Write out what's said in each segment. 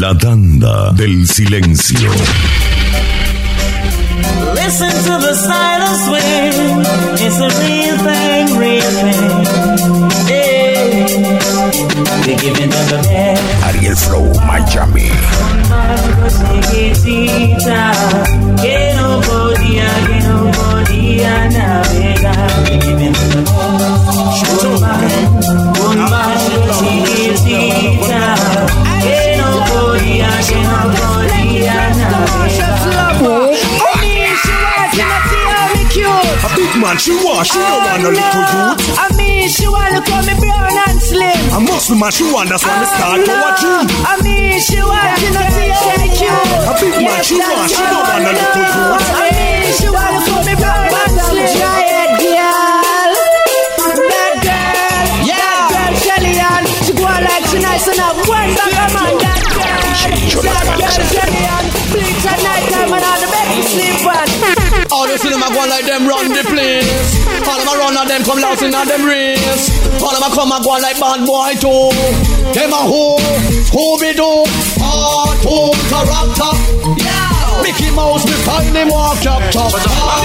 La tanda del silencio. Listen to the silent swing. It's a real thing, real thing. Yeah. Ariel Flow Miami. Que no podía, que no podía navegar. Un chiquitita, que no A big man, she want, she don't want no oh, little youth. I mean, she wanna call me brown and slim. A muscle man, she want, that's why me oh, start to watch him. I mean, she want to know see how me cute. A big man, she want, she don't want no little youth. I mean, she wanna call me brown and slim. On like she. One back a man, that girl, that girl Shelly Ann. Bleach at night time and all the bed to sleep on. All the cinema go like them run the place. All of my run and them come lost in a them race. All of my come and go like bad boy too. Them a who, who be do? Hard home character. Yeah. Mickey Mouse, me find him walk up top. Hard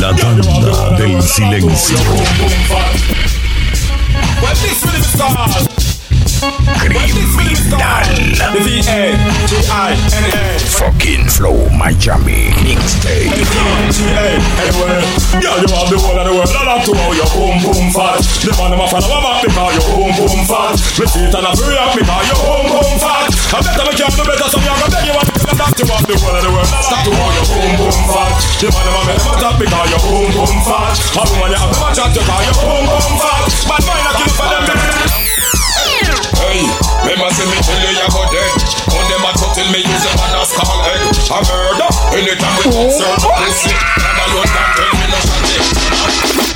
La tanda del silencio. Fucking Flow Miami. Mixtape. Yeah, you have the whole of the world. I love to how your boom boom fat. The man a fan of my back because your boom boom fat. Me feet and a free up because your boom boom fat. I better me can't do better, so me a go beg you That you have the whole of the world. Stop to how your boom boom fat. The man a make them a because your boom boom fat. A woman you have a chat to because your boom boom fat. Bad mind a kill for them. Hey, remember say me tell you you go dead. On them a talk till me use them and a skull head. A murder uh, anytime we concern pussy. And alone can tell me no shot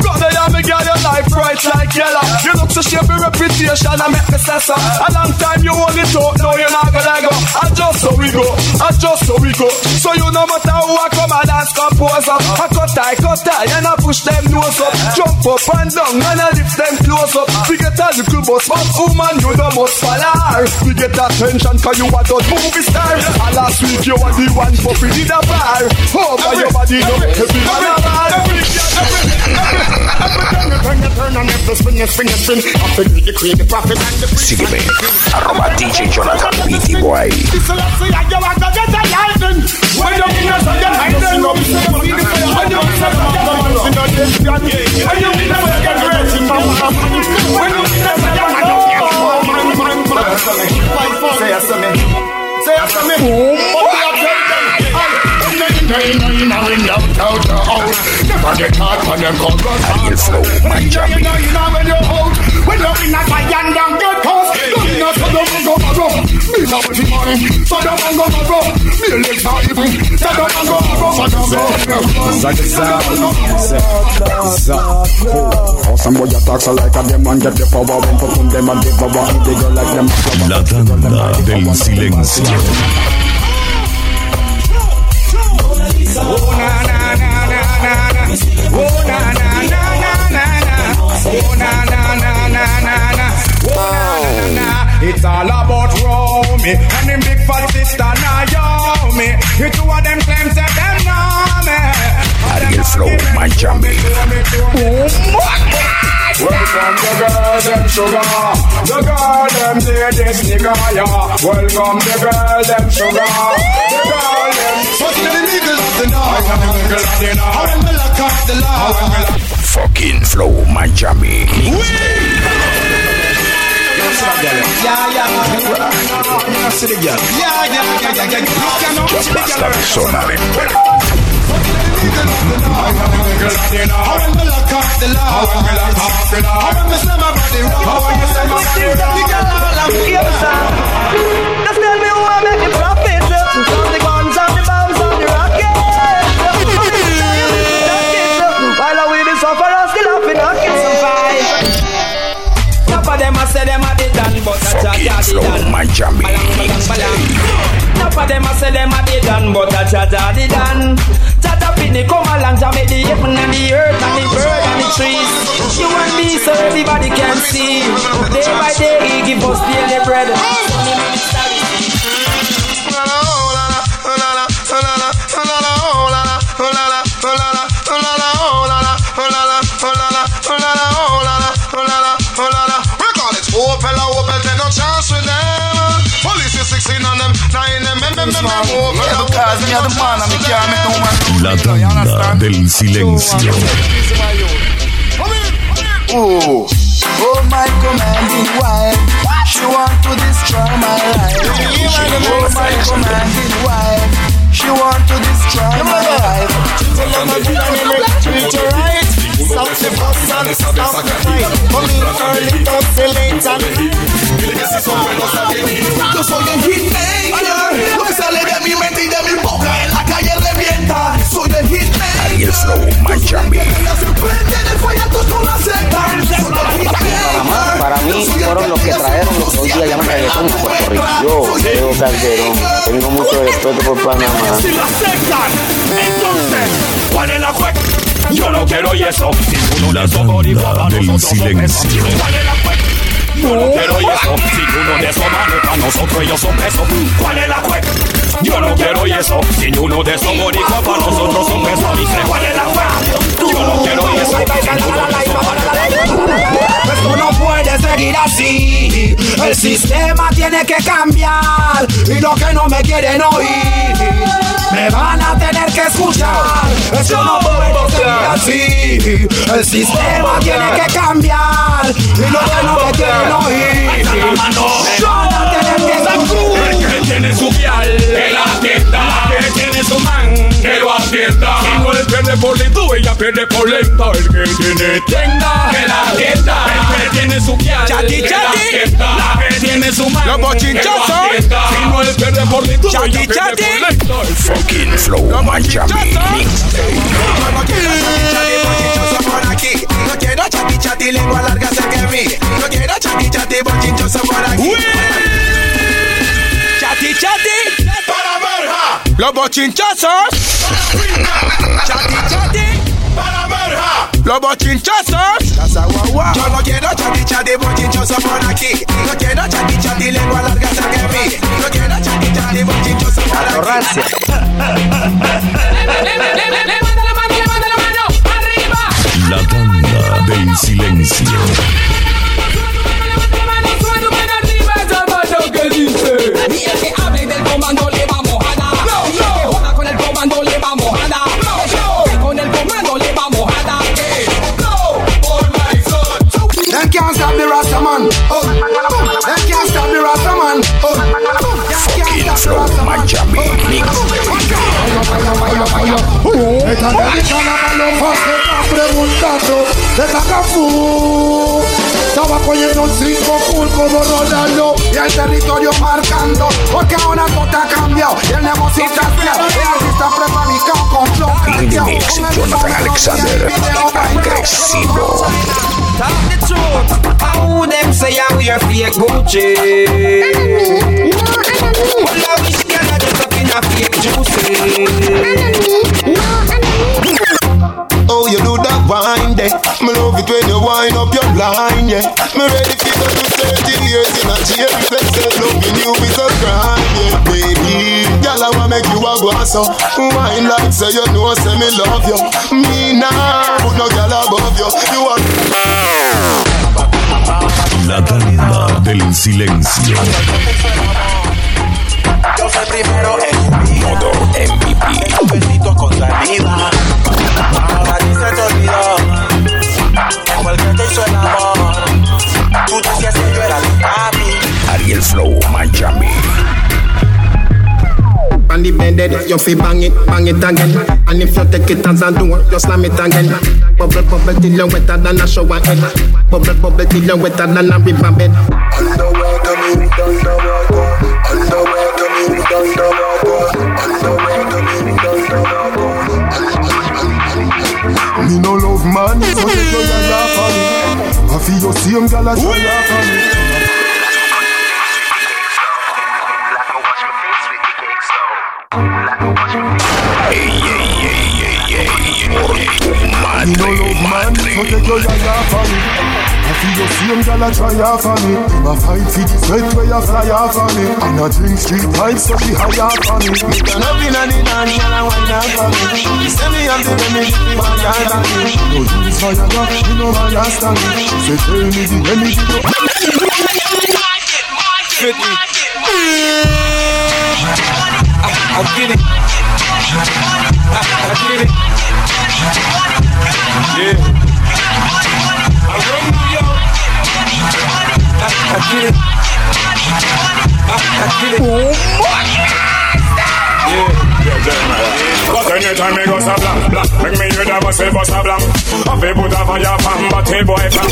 Brother, yeah, me girl, your life bright like yellow. You look so shape your reputation, I make me say. A long time you it out, now you're not gonna go. I just so we go, I just so we go. So you no matter who I come and dance, compose up. I cut tie, cut tie, and I push them nose up. Jump up and down, and I lift them close up. We get a little bus, but woman, you the most follower. We get attention, cause you are the movie star. And last week you were the one for free in the bar. Oh, but your body no heavy man a bar. Sígueme. Arroba DJ Jonathan Beatty Boy. Ariel Flow Miami. Some boy attacks are like a them and get the power when them and they go like them. La tanda del silencio. Oh na na na na Oh na na na na na na. Oh na na na na na na. Oh na na na. It's all about Romy and them big fat sister Naomi. The two of them claim say them know me. Ariel Flow Miami. Welcome the girl, them sugar. The girl, them say this nigga, yeah. Welcome the girl, them sugar. The girl, them. What's the legal of the night? I'm the legal of the night. I'm the lock of the law. Fucking Flow Miami. Just basta de sonar en Just tell me who I make the profit. From the guns and the bombs and the rockets. While I with the sufferers, still laughing, knocking some fight. Top of them I say them a the done, but that's a Fucking daddy Flow done. Miami. Balang, balang, balang. Top of them a say them a they done, but a Jaja they done. Pitney come along to make the heaven and the earth and the bird and the trees. You and me so everybody can see. Day by day he give us daily bread. La tanda del silencio. Oh, oh my commanding wife, she want to destroy my life. Oh my commanding wife, she want to destroy my life. Tell them I'm gonna treat her right. Don't say late and mi mente Para mí fueron los que trajeron los que hoy día llaman reggaetón en Puerto Rico. Yo, Diego Calderón, tengo mucho respeto por Panamá. Si la aceptan, entonces, ¿cuál es la jue- Yo no quiero y eso. Si uno La de esos boricuas nosotros son presos. silencio. ¿Cuál es la jue- Yo no quiero y eso. Si uno de esos para nosotros ellos son presos. ¿Cuál es la jue- Yo no quiero y eso. Si uno de esos boricuas para nosotros son presos. Dice, ¿cuál es la jue- Yo no quiero y eso. Esto no puede seguir así. El sistema tiene que cambiar. Y los que no me quieren oír, me van a tener que escuchar. Esto no puede seguir así. El sistema tiene que cambiar. Y los que no me quieren oír, van a tener que escuchar. El que tiene su vial, que la atienda. El que tiene su man, que lo atienda. Si no él pierde por lento, ella pierde por lenta. El que tiene tienda, que la atienda. El que tiene su vial, que la atienda. La que tiene su man, Los que lo atienda. Si no él pierde por lento, ella pierde por lenta. Fucking Flow Miami. No quiero chati chati, lengua larga sé que mí No quiero chati chati, bochinchoso por aquí Chati, chati. Para verja, Los bochinchosos. Chati, chati. para verja Los bochinchosos. Casa guagua. Yo no quiero chati chati, bochinchoso por aquí No quiero chati chati, lengua larga sé que mí No quiero chati chati, bochinchoso por aquí Arrogancia. La tanda del silencio. Esta americana malo fácil está preguntando de Cacafú. Estaba cogiendo un cinco full como Ronaldo y el territorio marcando. Porque ahora todo ha cambiado y el negocio está fiado. El artista prefabricado con flow el Jonathan Alexander, agresivo. Talk the truth. How them say I wear fake Gucci? Well, I wish girl I dress up in a fake juicy. Oh, you do that wine there. Me love it when you wind up your line, yeah. Me ready for go to 30 years in a jail. They say loving you is a crime, yeah, baby. Girl, I wanna make you a. Wine like say you know, say me love you. Me now, put no girl above you. You are. La tanda del silencio. Yo soy primero en Modo MVP. Esos besitos con saliva. Hizo el amor. Tú decías que yo era tu papi. Ariel Flow Miami. On the bended, you fi bang it, bang it again. And if you take it as a door, you slam it again. Bubble, bubble till you wetter than a shower head. Bubble, bubble till you wetter than a river bed. Underwater, me underwater. Underwater, me underwater. Underwater, me underwater. Me no love man, so take your yaya See you see girl, I should laugh at me. You know love man, so take your me I feel your same girl a try off on me. Him a fight for the sweat where you fly off on me. And I drink street pipes so she high off on me. Me turn up in a the dance and I wine off on me. He say me have the remedy for my yard on me. No use fire, you know my last stand. She say tell me the remedy. Fit me. I, I get it. I, I get it. Yeah. I, get it. I, I get it. Yeah. But anytime me go so blank, blank Make me hear that say bust a blank A fi put a fire pan, but hey boy can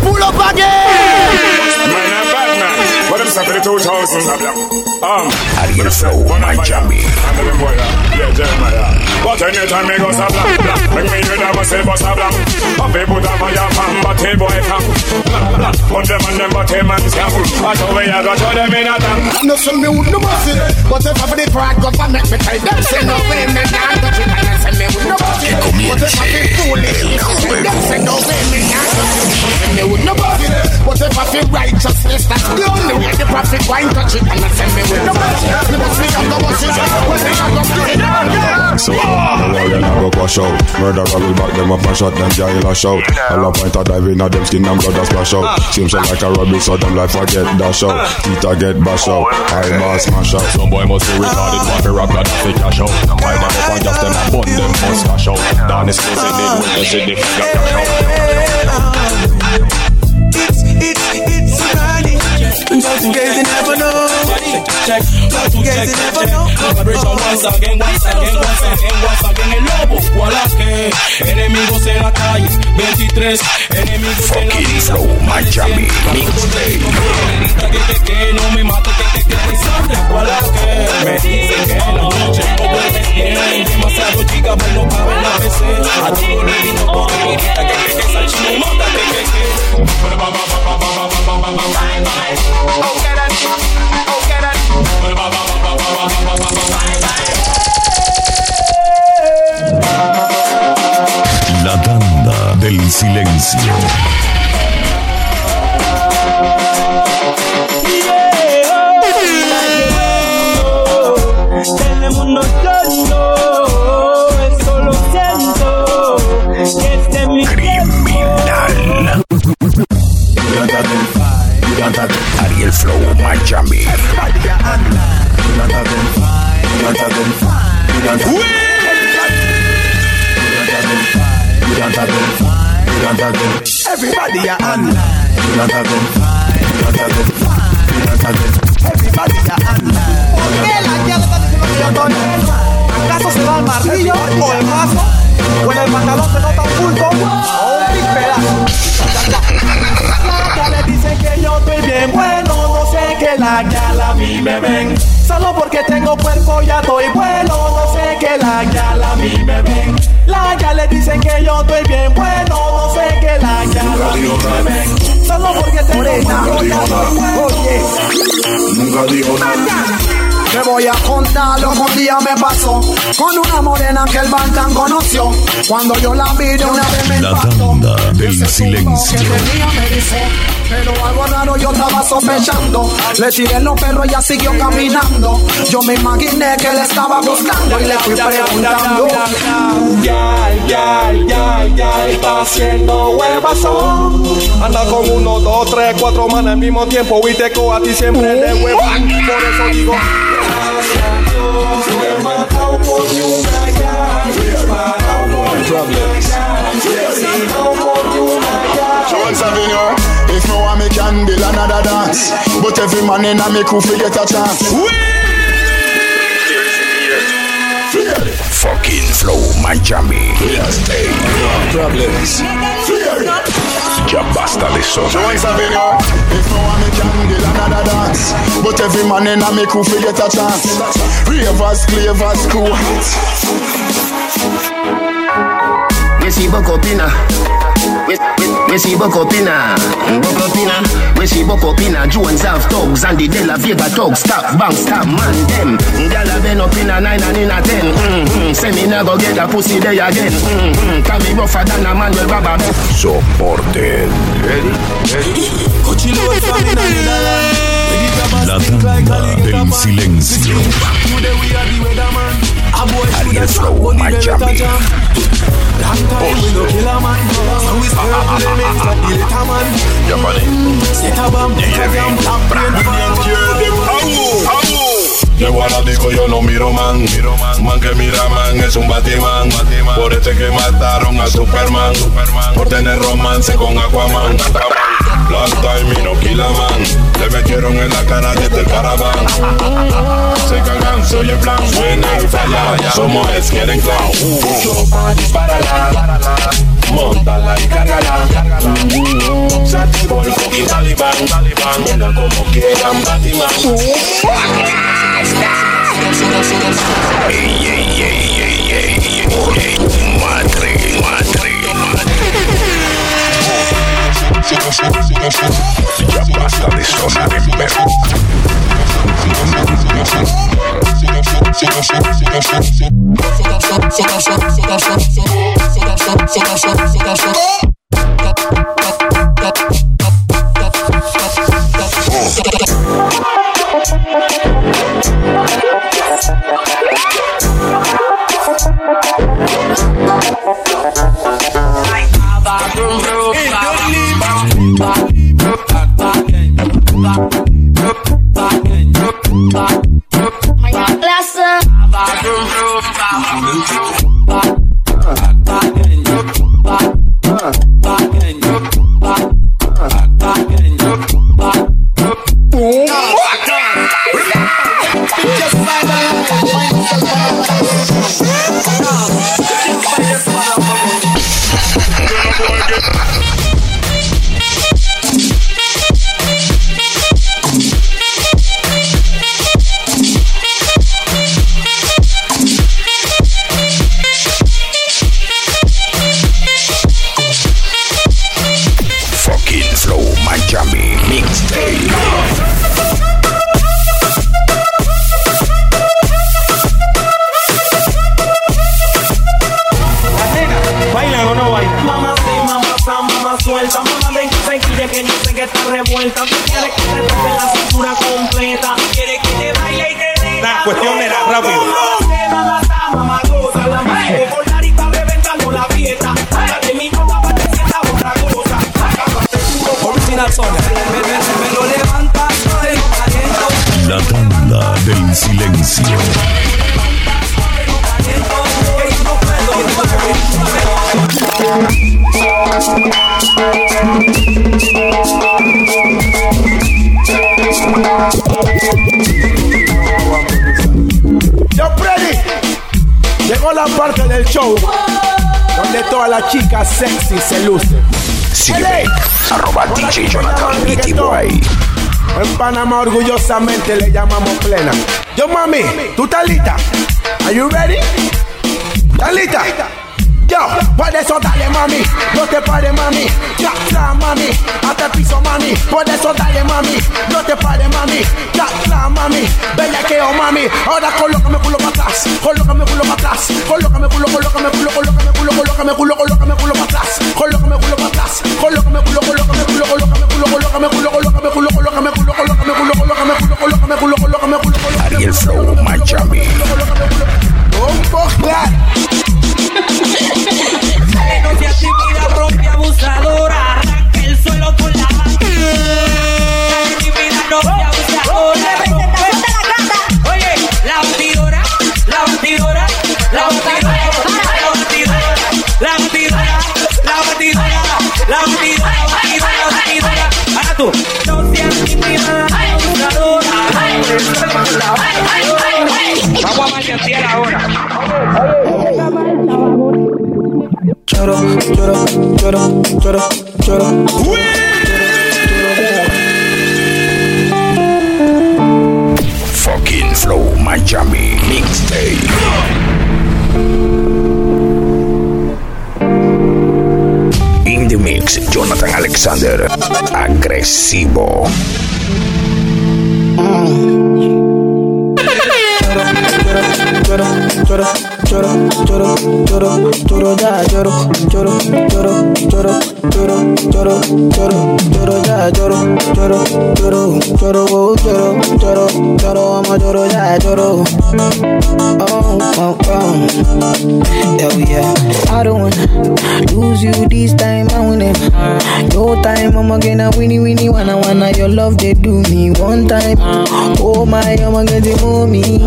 Pull up again! Man a man But them say for the 2000s a blank Um Ariel Flow, Miami And them boy Yeah, Jeremiah. But anytime me go so blank, blank Make me hear that say bust a blank A fi put a fire pan, but hey boy can Blank, blank Put them on them, but hey man scam. I show me I got show them in a tank No some me would no mercy But if I for the pride government me tell them say no way me not touch it And I say me would no mercy But if I feel foolish Them say no way me not touch it Say me would no mercy But if I feel righteousness That's the only way the prophet wine touch it And I say me would no mercy Me must be on the buses When they are go play So, no worry, I go wash out. Murderer will back them up and shot them jail a shout. All a point of dive in a them skin and blood a splash out. Ah. Seems like a rubber, so them life forget dash out. Ah. Teeth a get bash out. Oh, I boss smash out. Some boy must be retarded, ah. want to rock that fi cash out. Them buy them up and just them and bun them must cash out. Down the school say they do it, they say they figure cash out. It's, it's, it's Friday. Just in case you never know. Just in case you never know. Vibration once again, once again, once again, once again. El lobo, voilà que enemigos en la calle. 23 enemigos en la Flow, Miami Mixtape Que, no Nunca digo nada. Te voy a contar lo que un día me pasó con una morena que el Bantan conoció. Cuando yo la vi de una vez me La impactó. tanda del silencio. que tenía me dijo, Pero algo raro yo estaba sospechando. Le tiré los perros y ella siguió caminando. Yo me imaginé que le estaba gustando y le fui preguntando. Ya, ya, ya, ya está haciendo huevazón. Anda con uno, dos, tres, cuatro manas al mismo tiempo y te a ti siempre de huevón. Por eso digo. Gracias a Dios, can build another dance, but every man in a me crew fi get a chance. Fucking Flow, Miami Mixtape Problems. Ya basta de sonar Jones Avenue. If no one me can build another dance, but every man in a me crew fi get a chance. Ravers, clavers, crew. We see Bocopina. We, we, we see Bocopina. Bocopina. We see buck up in a Jones have thugs and the De La Vega thugs. Stop, bang, stop, man, them. Gyal a been up in a nine and in a ten. Mm-hmm. Say me nah go get a pussy there again. Mm-hmm. Can me rougher than a man with rubber band. Soporte. Ready? Ready? La tanda del silencio. A boy should a. Long time we no kill a man, so we stay up the like the man. Set a bomb, a brain, de yo no miro man. Man que mira man es un Batman. Por este que mataron a Superman. Por tener romance con Aquaman. Kill a man, le metieron en la cara desde el caraván. Se cagan, soy el plan, suena el falla, somos es quieren clown. Pucho pa' disparala, montala y cargala. Se activó el fucking talibán, mira como quieran Batman. Ey, ey, ey, ey, ey, ey. Madre, Sonar en Llegó la parte del show donde todas las chicas sexy se lucen. Sígueme, arroba DJ Jonathan. En Panamá orgullosamente le llamamos plena. Yo mami, ¿tú estás lista? Are you ready? ¿Estás lista? Yo, por eso dale mami, no te pares mami, ya, ya mami, hasta el piso mami, por eso dale mami, no te pares mami, ya, ya mami, bellaqueo mami, ahora colócame culo para atrás, colócame culo para atrás, colócame culo, colócame culo, colócame culo, colócame culo, colócame culo para atrás, colócame culo para atrás, colócame culo, colócame culo, colócame culo, colócame culo, colócame culo, colócame culo, colócame culo, colócame culo, colócame culo, colócame culo, Ariel Flow Miami. Bombo tímida, propia abusadora. Arranca el suelo con la mano. Tímida, propia abusadora. Oye, la batidora, la batidora, la batidora, la batidora, la batidora, la batidora, la batidora, la batidora, la batidora. Ahora tú. No seas tímida, abusadora. Arranca el suelo con la mano. Vamos a marchantear ahora. Fucking Flow Miami Mixtape. In the mix, Jonathan Alexander. Agresivo. Lloro, lloro, lloro, lloro, lloro, ya lloro, lloro, lloro, lloro, lloro, lloro, lloro, lloro, ya lloro, lloro, lloro, lloro, oh, lloro, lloro, amo lloro, ya lloro. Oh, oh, oh. Yeah, yeah. I don't wanna lose you this time, I it. No time, I'm gonna winnie winnie wanna wanna your love they do me one time. Oh my, I'm gonna get mommy.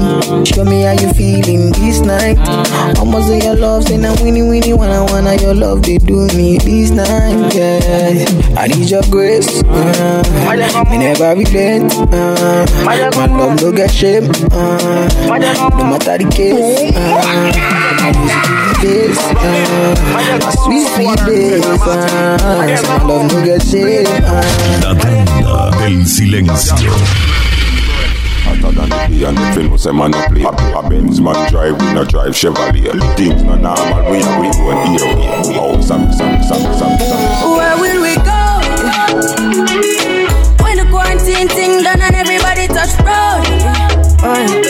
Show me how you feeling this night. Almost say your love, say now winnie winnie wanna wanna your love they do me this night. Yeah, I need your grace. Uh, me never regret. Uh, my love no get shame. Uh, no matter the case. Uh, my uh, sweet sweet bass. Uh, my love no get shame. Uh, La tanda del silencio. Than the play and the film say man no play. A, a Benz man drive, we no drive Chevrolet. Things no normal, we we going here. Oh, some, some, some, some, some. Where will we go? When the quarantine thing done and everybody touch road. Uh,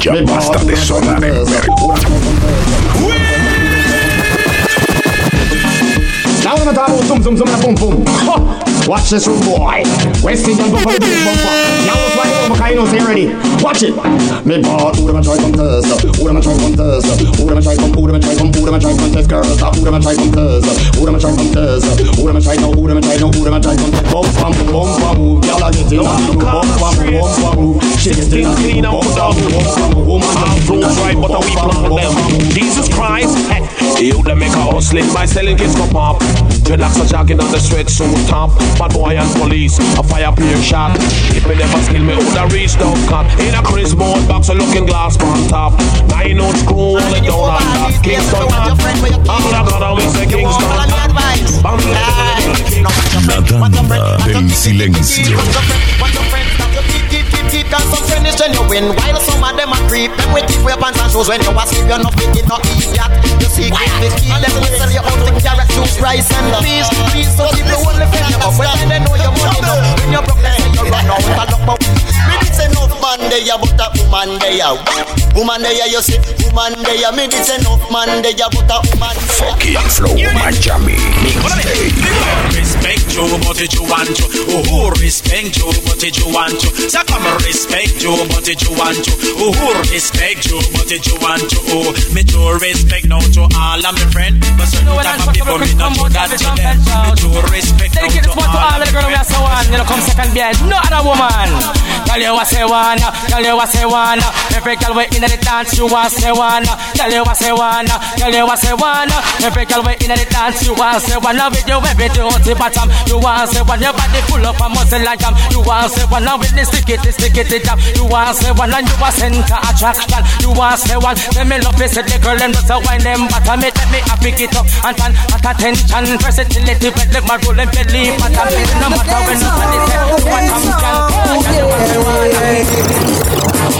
Ya basta de sonar en Now I'm gonna. Watch this boy. Wasting on before the bumper. Now it's right over, I say ready. Watch it. Me ball, who am I try contest? Who am I try contest? Who am I try from? Who am I try from? Contest? Girl, stop. Who am I try contest? Who am I try contest? Who am I try now? Who am I try now? Who am I try contest? Bump, bump, bump, bump, bump, bump, bump, bump, bump, bump, Bump, bump, bump, bump, move. She is still clean and put up. Woman, I'm bump, bump, bump, bump, bump, bump, bump, bump, bump, bump, bump, bump, bump, bump, bump, bump, bump, bump Dreadlocks are jogging on the street, so top. Bad boy and police, a fire peer shot. If me never skill me, would I reach down cut. In a Chris board box, a looking glass on top. Nine out screw, all it down on top. Kingston, I'm not gonna win uh, the Kingston. La tanda del silencio. Keep, keep, keep, cause some friends when you win While some of them a creep. Them with keep your pants and shoes. When you asleep you're not fit no idiot. You see keep the key Let me sell you out the carrot juice Rice and peas. Peas so keep the only friend you have When they know your money now When you're broke there But a woman there Woman there you see Woman there Me did enough man there But a woman there Fucking Flow Miami Mixtape. Respect you, but it you want to. Oh, respect you, but it you want to. So come respect you, but it you want to. Oh, respect you, but it you want to. Oh, me to respect now to all of my friends. But certain type of people me not do that to them. Me to respect now Dedicate to this one to all of the girls we are so on. You know, come second behind. No other woman. Tell you what say one. Tell you what say one. Every girl we in the dance, you want say one. Tell you what say one. Tell you what say one. Every girl we in the dance, you to say one. With you every dirty bottom. You to say one. Your body full up a muscle like jam. You to say one. With the stick it, stick it, jam. You to say one. And you a center attraction. You to say one. Let me love this the girl and just a wine them bottom. It let me a pick it up and turn at attention. Versatility, but like my rolling belly. But I'm no matter when nobody say what I'm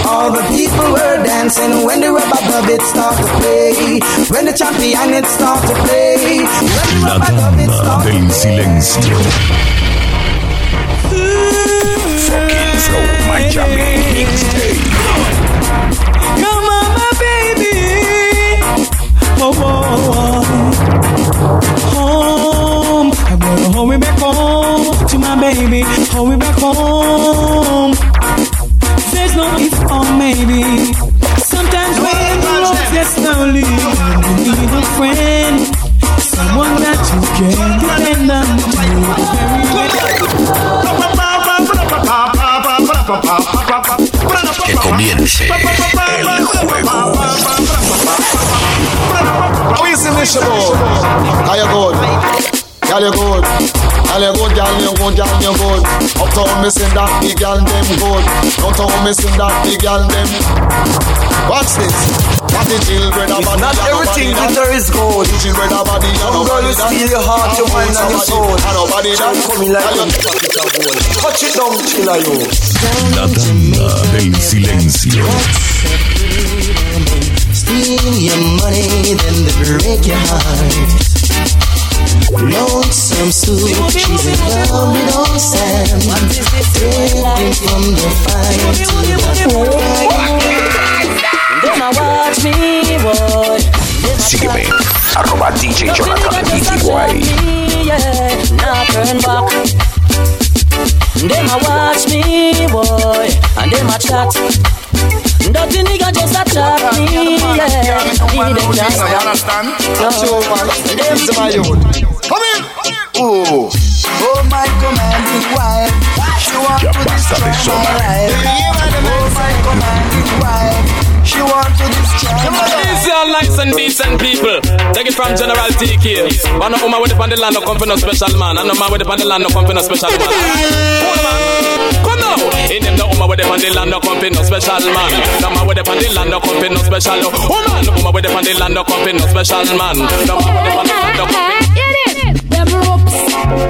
All the people were dancing when the rubber dub it start to play. When the champion it start to play. The La rubber dub it tanda start to del silencio. Fucking Flow Miami Mixtape. Come on, my baby. Oh, oh, oh. Home. I'm gonna hold me back home to my baby. Hold me back home. There's no if or maybe. Sometimes when the road gets slowly, you need a friend. Someone that you can depend on. Que comience el juego. How is it, Mr. How you good? You Girl you good, girl you good, girl you good, girl you good. Uptown me sing that the girl them good. Downtown me sing that the girl them. Watch this. What the children of body, Not everything glitter is gold. The children of body, Some girl will steal your heart, your mind and your soul. And nobody Can't come in like a pocket of gold. Touch it down, killer you. La tanda del silencio. Steal your money, then they break your heart. Lonesome Sue, she's in love with old Sam. Taking from the fire to the fire. Them a watch me, boy. Sígueme, arroba DJ Jonathan. Yeah, now turn back. Them a watch me, boy, and them a chat. Dirty nigga just a chat me, yeah. He them just You understand? No. Sure, man. This my own. Come in. Oh. Oh my commanding wife, oh, she want to destroy my life. Oh my commanding wife, she want to destroy my life. Easy and nice and decent people. Take it from General TK. But no woman with the the land no come for no special man. And no man with the the land no come for no special man. Hold man. Come now. In them no woman with the the land no come for no special man. No man with the the land no come for no special woman. Woman with the the land no come for no special man. No man with the the land no come for Them ropes,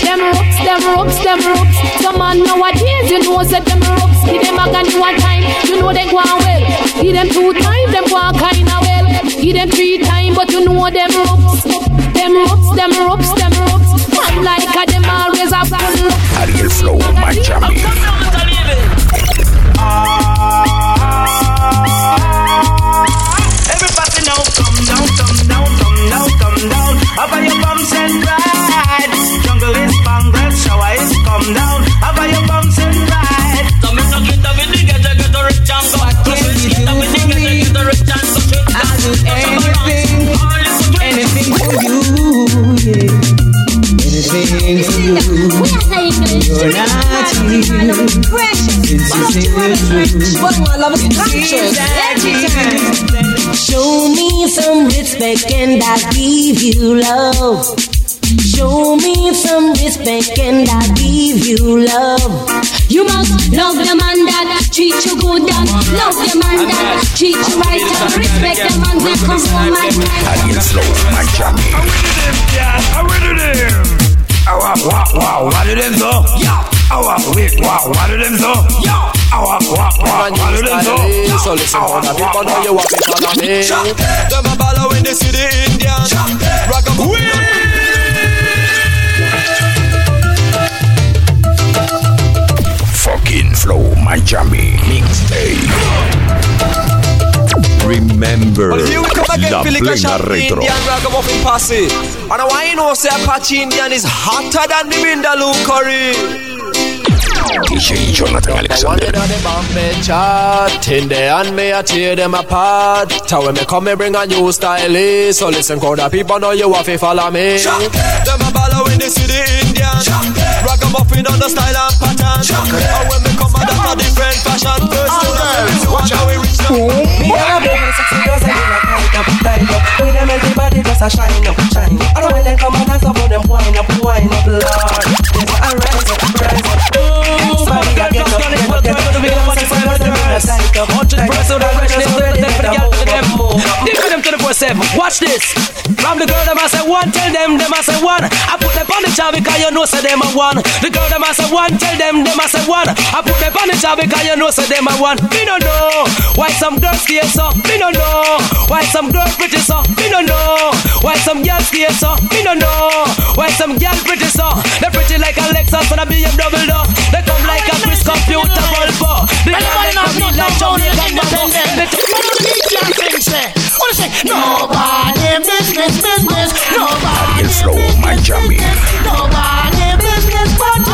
them ropes, them ropes, them ropes. Some man nowadays, you know, say them ropes. Give them a gun one time, you know they go on well. Give them two times, them go on kinda well. Give them three times, but you know them ropes. Them ropes, them ropes, them ropes. Man like a them always a full Ariel Flow, Miami. Everybody now come down, come down, come down, come down. Up your bumps and ride. Jungle is bungle, shower is come down. Up your bumps and ride. Come in, get up in the get get the rich and go. Get up in the get get the rich and go. I do anything, anything for you, yeah. Anything for you. You're not here. Since you say the truth. Show me some respect and I'll give you love. Show me some respect and I'll give you love. You must love the man that treat you good and love the man that treat you right and respect the man that comes come home at night. Ariel Flow, Miami. Yeah, I'm ready there. Wow, wow, wow, what did them so? Yeah. Wow, wait, wow, what did them so? Yeah. What them so? So listen, all the people know you want to follow me. Them a ball when they see the Indian. Rock Fucking Flow, Miami. Mixtape. Remember Well, we come again, La Philly Plena Cash Retro. Indian ragamuffin posse. And I want you know say Apache Indian is hotter than the Vindaloo curry. DJ Jonathan Alexander. One in the Bombay chart, in there and me I tear them apart. Tell when me come me bring a new style, so listen, crowd of people know you have to follow me. Them a ball when they see the Indian, ragamuffin on the style and pattern. And when me come out of a different fashion, first watch how we reach the Me and a baby, sexy girls, I feel like light up, light up. With them empty body, just a shine up, shine. I don't want them come and dance up, but them wind up, wind up, Lord. Yes, I rise up, rise up. Somebody get up, get up, get up. The big one, sexy girls, them in a tight up. Hundred percent of the Just ready for the girl, for the them. Dig for them 24-7. Watch this. From the girl, them I say one, tell them, them I say one. I put them on the job because you know say them a one. The girl, them I say one, tell them, them I say one. I put job because you know say them a one. Me no know why some girls stay so. Me no know why some girls pretty so. Me no know why some girls stay so. Me no know why some girls pretty so. They pretty like a Lexus and a BMW though. They come like a Chris computer Volvo. The girl they come in like Jamaican Mambo. They Nobody business, business. Nobody Ariel Flow, Miami. Nobody business but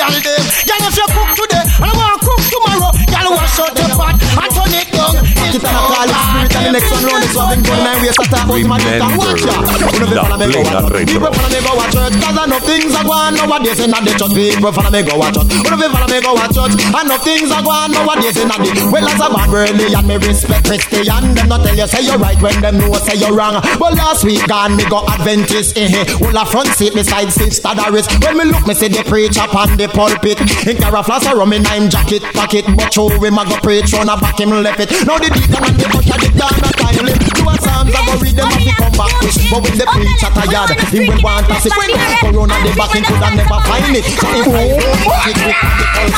girl them, girl if you cook today, and I want to cook tomorrow, girl wash out the pot and turn it down. It's alcoholic spirit and the next one round is something good and waste of time. But my dick and watch ya. Follow me go watch? People me go watch church. Cause I know things are going nowadays in the church. People follow me go watch church. Who know follow me go watch church? I know things are going nowadays in the well as a man really and me respect Christian. Them not tell you say you're right when them know say you're wrong. But last week gone me go Adventist. Eh eh. Well a front seat beside sister Doris. When me look me see the preacher on the pulpit. In cara floss a rum in nine jacket pocket. But show him a go preach on a back him left it. Now the deacon and the usher the down a timely. Two a psalms I go read them he come back. to But when the preacher tired, he will want to see. When the corona the him could never find it. So he find it. And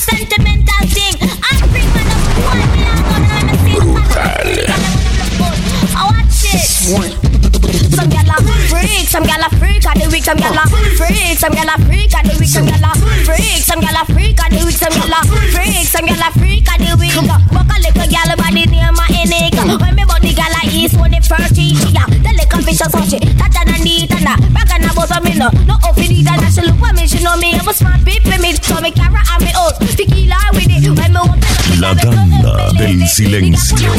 sentimental thing. I bring my love one me I'm gonna Brutal. I watch it. Some gyal a freak, some gyal a freak of the week, some gyal a freak, some gyal a freak of the week, some gyal a some gyal a freak of the week. Walk a little body near my neck. When me body east when the first yeah, the little fish a sushi, that and neat and that. Back and about me no, no open it and she look for me, she know me, I'm a smart people me, so me carry on me out, tequila with it. When me La tanda del silencio.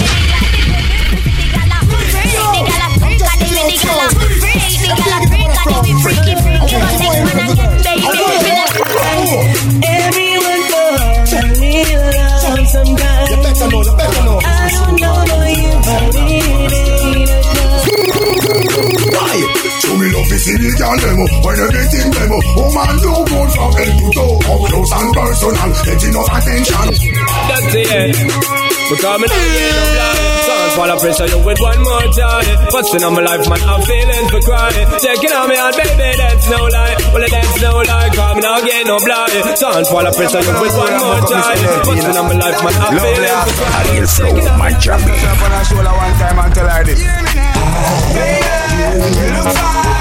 Love is illegal demo When everything demo Woman do good from head to toe. Up close and personal Get enough attention. That's it Because me not get no blind Sound full of pressure you with one more time. Busting on my life man? I'm feeling for crying. Checking on me out baby that's no lie. Well that's no lie Cause me not get no blind. Sound full of pressure you with one more time. Busting on my life man? I'm feeling for crying. Ariel Flow, my jammy. Up on a shoulder one time and tell her this. Baby, you look fine.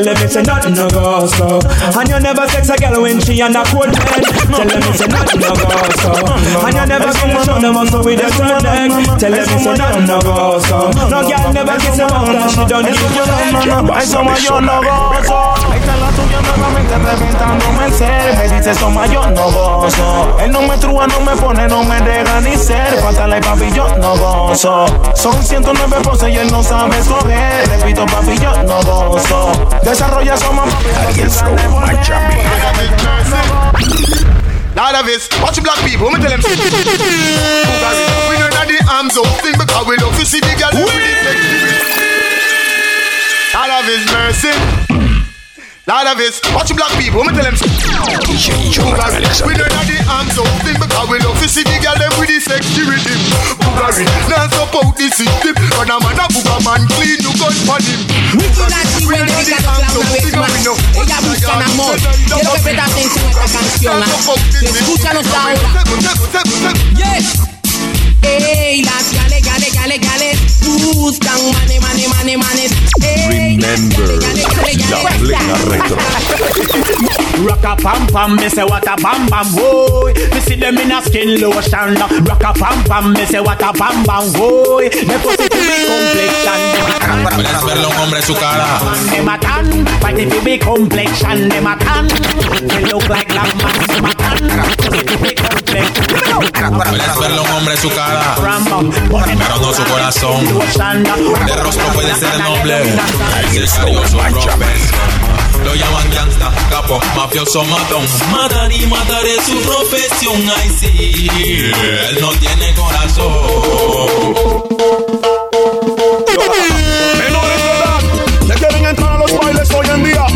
Tell them it's a nothing no go so. And you never sex a girl when she on a cold bed. Tell them it's a nothing no go so. And you never come on the muscle with your third leg. Tell them it's a nothing no go so. No girl never kiss a and she don't give you no. Ay, somos yo no gozo. Ay, que la tuya nuevamente reventándome el ser. Me dice, toma, yo no gozo. Él no me trúa, no me pone, no me deja ni ser. Pátala y papi, yo no gozo. Son 109 poses y él no sabe escoger. Repito, papi, yo no gozo. Desarrolla papi. Flow, my jammy. Lord of this, watch black people, me tell them We know that the arms up thing because we love to see the girl with the Lord of his mercy Lord of his, watch the black people, me tell them DJ Jonathan We know Alexander. that the arms up thing because we love to see the girl them with the sexy rhythm Bugari, now stop out the system When a man a booga man clean, you gun for him Nicky Nachi, when yo diga los clavos una vez más, ella busca amor. Quiero que prestes atención a esta canción. ¿ah? Escúchanos ahora. Yes. Ey, las gales, gales, gales, gales buscan mane, mane, mane, manes. Ey, Remember La Retro. Rock a pam pam, me say what a bam bam, boy. Me see them in a skin lotion. Rock a pam pam, me say what a bam bam, boy. Me pussy to be complexion. ¿Puedes verle a un hombre su cara? They matan, fight it to be complexion. They matan, they look like black man. They matan, pussy to be complexion. ¿Puedes verle a un hombre su cara? Pero su corazón. De rostro puede ser noble. Robert. lo llaman gangsta, capo, mafioso matón. Matar y matar es su profesión, ay sí. Él no tiene corazón. Menores de edad que quieren entrar a los bailes hoy en día.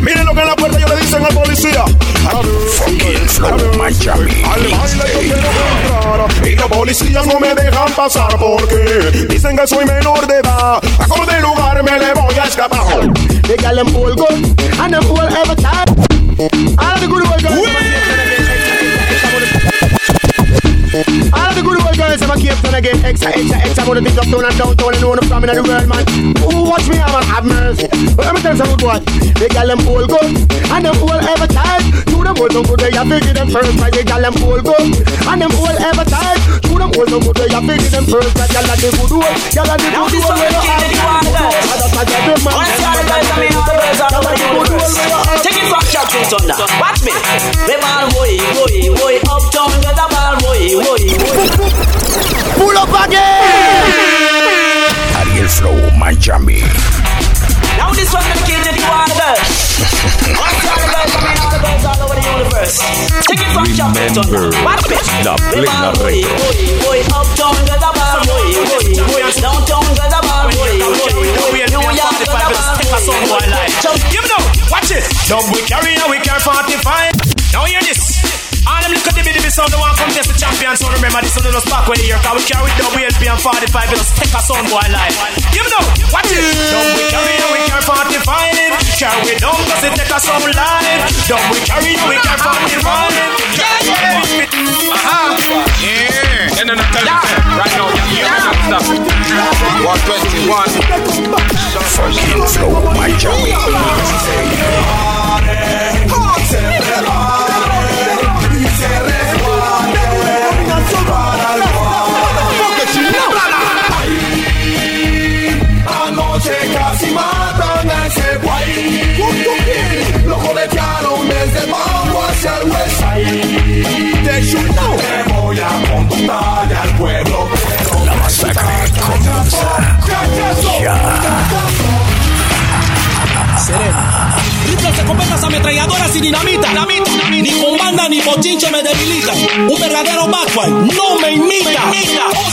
Miren lo que en la puerta yo le dicen al policía. Flow Miami. Al baile yo quiero entrar y los policías no me dejan pasar porque dicen que soy menor de edad. A de lugar me le voy a escapar. They got them all good and them all every time. All the good old girls them a Cape Town again. Extra, extra, extra. Gonna think uptown and downtown and know them from in the world, man. Who watch me have an have mercy. But let me tell you some good boy. They got them all good and them all every time. To them all so good they have figured them first. Right? They got them all good and them all every time. To them all so good they have figured them first. Right? Y'all are the good old. Y'all are the Now good this one where the you king have that you good guys. old. That's a good man. Once you are the guys, I mean, all the birds all the universe. Take it from Captain Thunder. Watch me. We ball boy, boy, boy, uptown, get a ball boy, boy, boy. ¡Pulo pague! Ariel Flow, Miami. Now this one gonna kill you all the all the birds, all the birds all over the universe. Take it from Remember, la plena retro. Uptown girls are bad, downtown girls are bad, New York girls are bad. Give me now, watch it. Dub we carry and we carry 45. Now hear this. All them little dibby dibby sound, the one from just the champion. So remember this one us back when the year. Cause we carry double LP and 45. It just take a sound boy life. Give me now, watch it. Dub we carry and we carry 45. Carry we down cause it take a sound live. Dub we carry and we carry 45. Yeah, yeah. Aha. Yeah. And then I tell you, right now, yeah, yeah. Stop. 121. Fucking Flow Miami. escopetas ametralladoras y dinamita. dinamita, dinamita. Ni con banda ni bochinche me debilita. Un verdadero backway no me imita. Oh,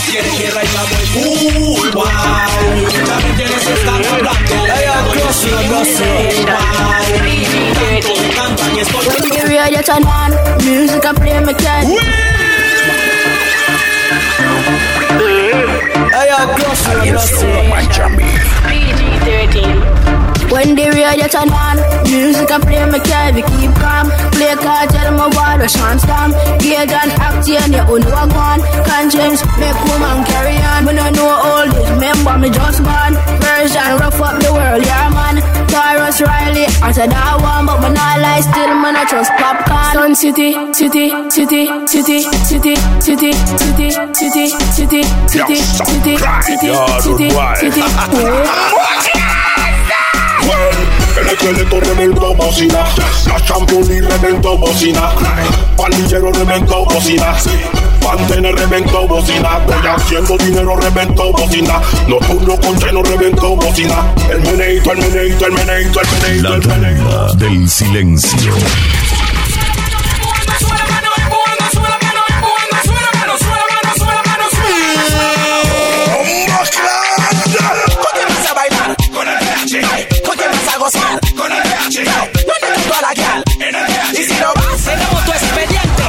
When the radio turn on, music I play me can. We keep calm, play cartel, my war, rush and stamp. Gauge and act, yeah, you own what one. Conscience, make woman carry on. When I know all this, remember me just born. Version, rough up the world, yeah, man. Tarrus Riley, after that one, but man, I lie still, man, I trust popcorn. Sun City, city, city, City, City, City, City, City, City, City, City, City, City, City, City, City, City, El esqueleto reventó bocina, la championí reventó bocina, pandillero reventó bocina, Pantene reventó bocina, estoy haciendo dinero reventó bocina, nocturno con seno reventó bocina, el meneito, el meneito, el meneito, el meneito, el meneito. del silencio. Gozar? Con el PH. ¿Dónde está toda la PH. Y si no vas, tenemos tu expediente.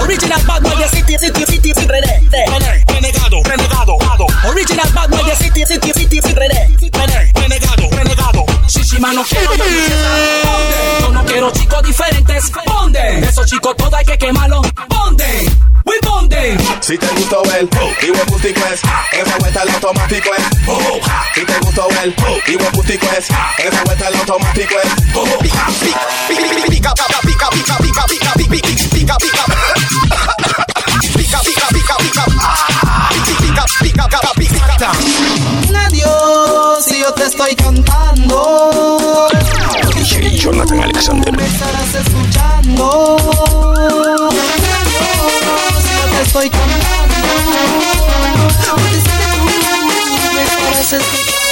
Original bad boy de City, City, City, City, René. Renegado, renegado. Original bad boy de City, City, City, City, René. Renegado, renegado. Shishi, no quiero. Yo no quiero chicos diferentes. ¿Dónde? Esos chicos todos hay que quemarlos. ¿Dónde? Si te gustó el y buen gustico es, esa vuelta al automático es. Si te gustó el y buen gustico es, esa vuelta al automático es. Pica, pica, pica, pica, pica, pica, pica, pica, pica, pica, pica, pica, pica, pica, pica, pica, pica, pica, pica, pica. Adiós, si yo te estoy cantando. DJ Jonathan Alexander. Me estarás escuchando. Estoy cantando. Porque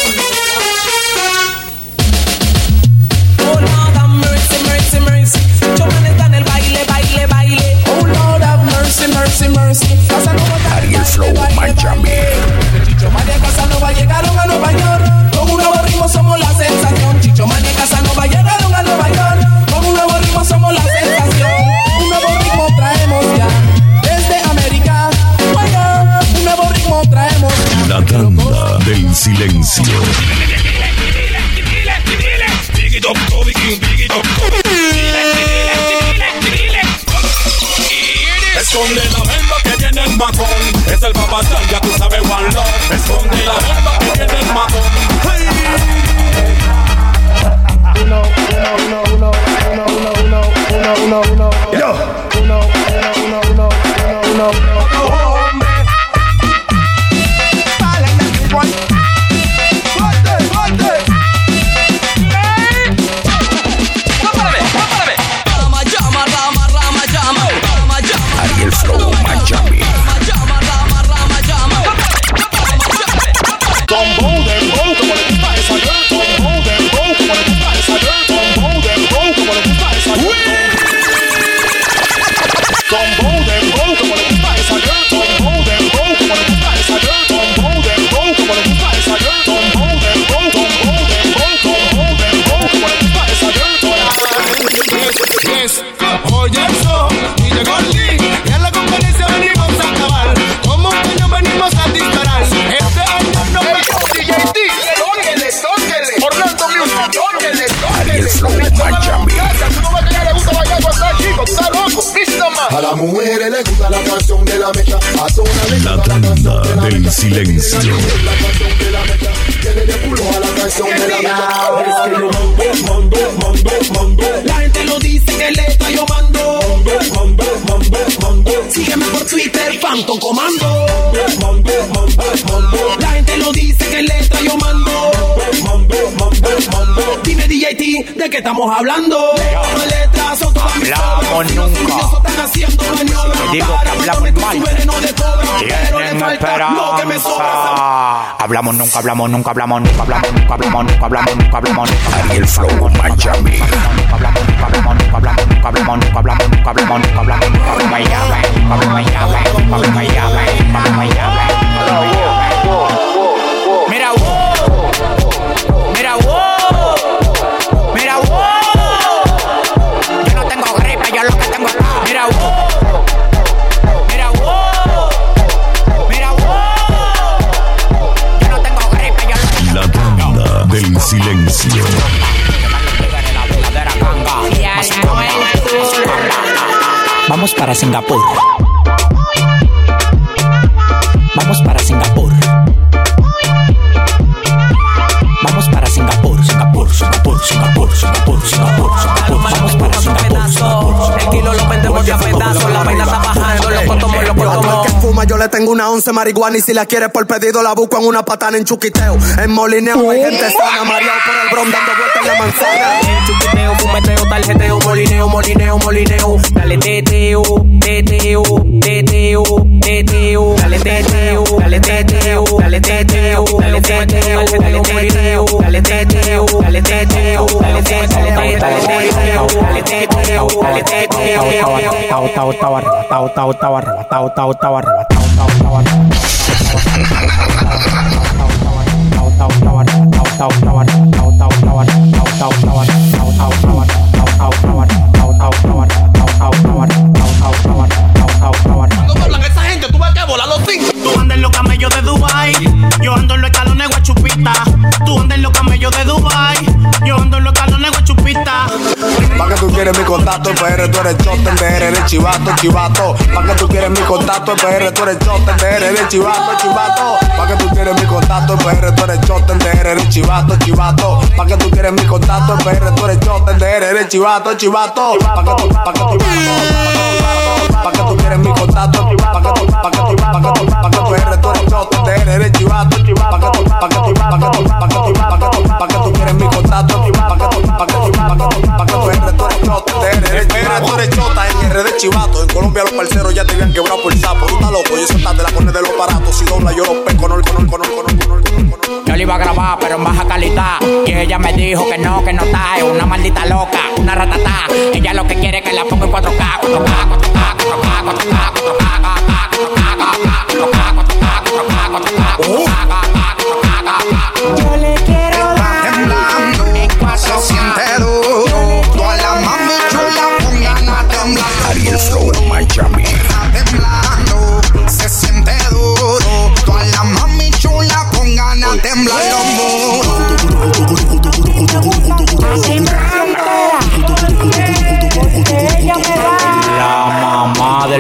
mando. La gente lo dice que le está yo mando. Mando, mando, mando. Sígueme por Twitter, Phantom Comando. Mando, mando, mando. La gente lo dice que le está yo mando. Mando, DJT, ¿de qué estamos hablando? Mis Hablamos nunca. Te digo que hablamos mal. Tienen esperanza. Hablamos nunca, hablamos nunca, hablamos nunca, hablamos nunca, hablamos nunca, hablamos nunca, hablamos nunca. Ariel Flow Miami. Hablamos nunca, hablamos nunca, hablamos nunca, hablamos nunca, hablamos nunca, hablamos nunca, hablamos nunca, hablamos Miami, hablamos Miami, hablamos Miami, hablamos Miami, hablamos Miami. Mira, Vamos para Singapur. Vamos para Singapur. Vamos para Singapur, Singapur, Singapur, Singapur, Singapur, Singapur, Singapur. Vamos para Singapur, Singapur. El kilo lo vendemos ya a pedazos. La vaina está bajando, loco tomo, loco Al tomo. que fuma yo le tengo una once marihuana y si la quieres por pedido la busco en una patana en chuquiteo. En molineo hay gente sana, mareado por el bron dando vueltas en la manzana. Chuqueteo, fumeteo, tarjeteo, molineo, molineo, molineo. Dale teteo, teteo, teteo, teteo. Dale teteo, dale teteo, dale teteo, dale teteo, dale teteo, dale teteo, dale teteo, dale teteo, dale teteo, dale teteo, dale teteo. Tú andas en los camellos de Dubai, yo ando en los escalones guachupita. Tú los camellos de Dubai, yo ando en los guachupita. Pa' que tú quieres mi contacto, PR tú eres choten, DR eres chivato, chivato. Pa' que tú quieres mi contacto, PR tú eres choten, DR eres chivato, chivato. Pa' que tú quieres mi contacto, PR tú eres choten, DR eres chivato, chivato. Pa' que tú quieres mi contacto, PR tú eres choten, DR eres chivato, chivato. Pa' que tú, pa' que tú, pa' que tú quieres mi contacto, pa' que tú, pa' que tú, pa' que tú, pa' que tú eres tú eres choten, eres chivato, tú, pa' que tú, quieres mi contacto, pa' que tú, pa' que tú, pa' que tú, eres tú eres tú eres chota en RD chivato. En Colombia los parceros ya te habían quebrado por sapo. Tú estás loco, y eso está de la corne de los baratos. Si dobla yo los pesco, no, no, no, no, no. Yo le iba a grabar, pero en baja calidad. Y ella me dijo que no, que no está. Es una maldita loca, una ratata. Ella lo que quiere es que la ponga en 4K, 4K, 4K, 4K, 4K, 4K,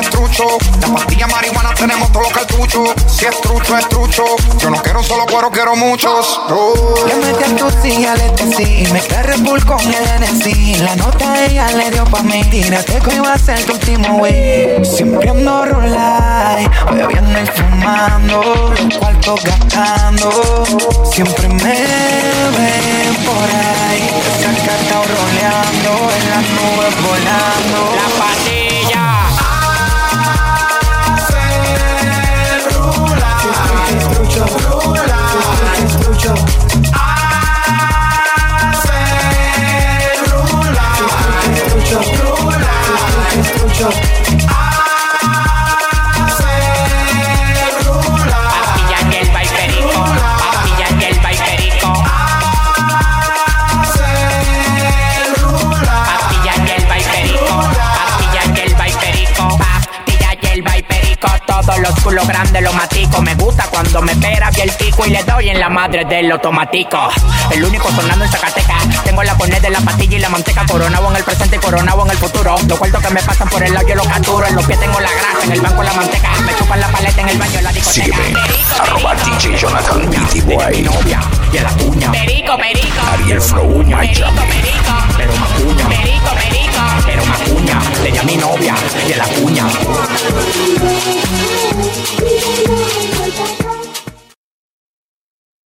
es trucho. La pastilla marihuana tenemos todo lo cartucho. Si es trucho, es trucho. Yo no quiero solo cuero, quiero muchos. Oh. Le metí a tu silla, le decí Mezclé Red Bull con el NC La nota ella le dio pa' mí Tírate que iba a ser tu último wey Siempre ando rolay Bebiendo y fumando Los cuartos gastando Siempre me ven por ahí Sacatao roleando En las nubes volando La pastilla. mucho, Rula. Te escucho. Hace Rula. Te escucho. Rula. Te escucho. Culos grandes los matico. Me gusta cuando me pera bien el pico y le doy en la madre del automático. El único sonando en Zacatecas. Tengo la poner de la pastilla y la manteca. Coronado en el presente y coronado en el futuro. Los cuartos que me pasan por el lado yo los capturo. En los pies tengo la grasa, en el banco la manteca. Me chupan la paleta en el baño, la discoteca. Sígueme. Arroba DJ Jonathan Beatty Boy. Y a la cuña. Perico, perico. Ariel Flow Miami. Pero más cuña. Perico, perico. Era una cuña, le tenía mi novia y en la cuña.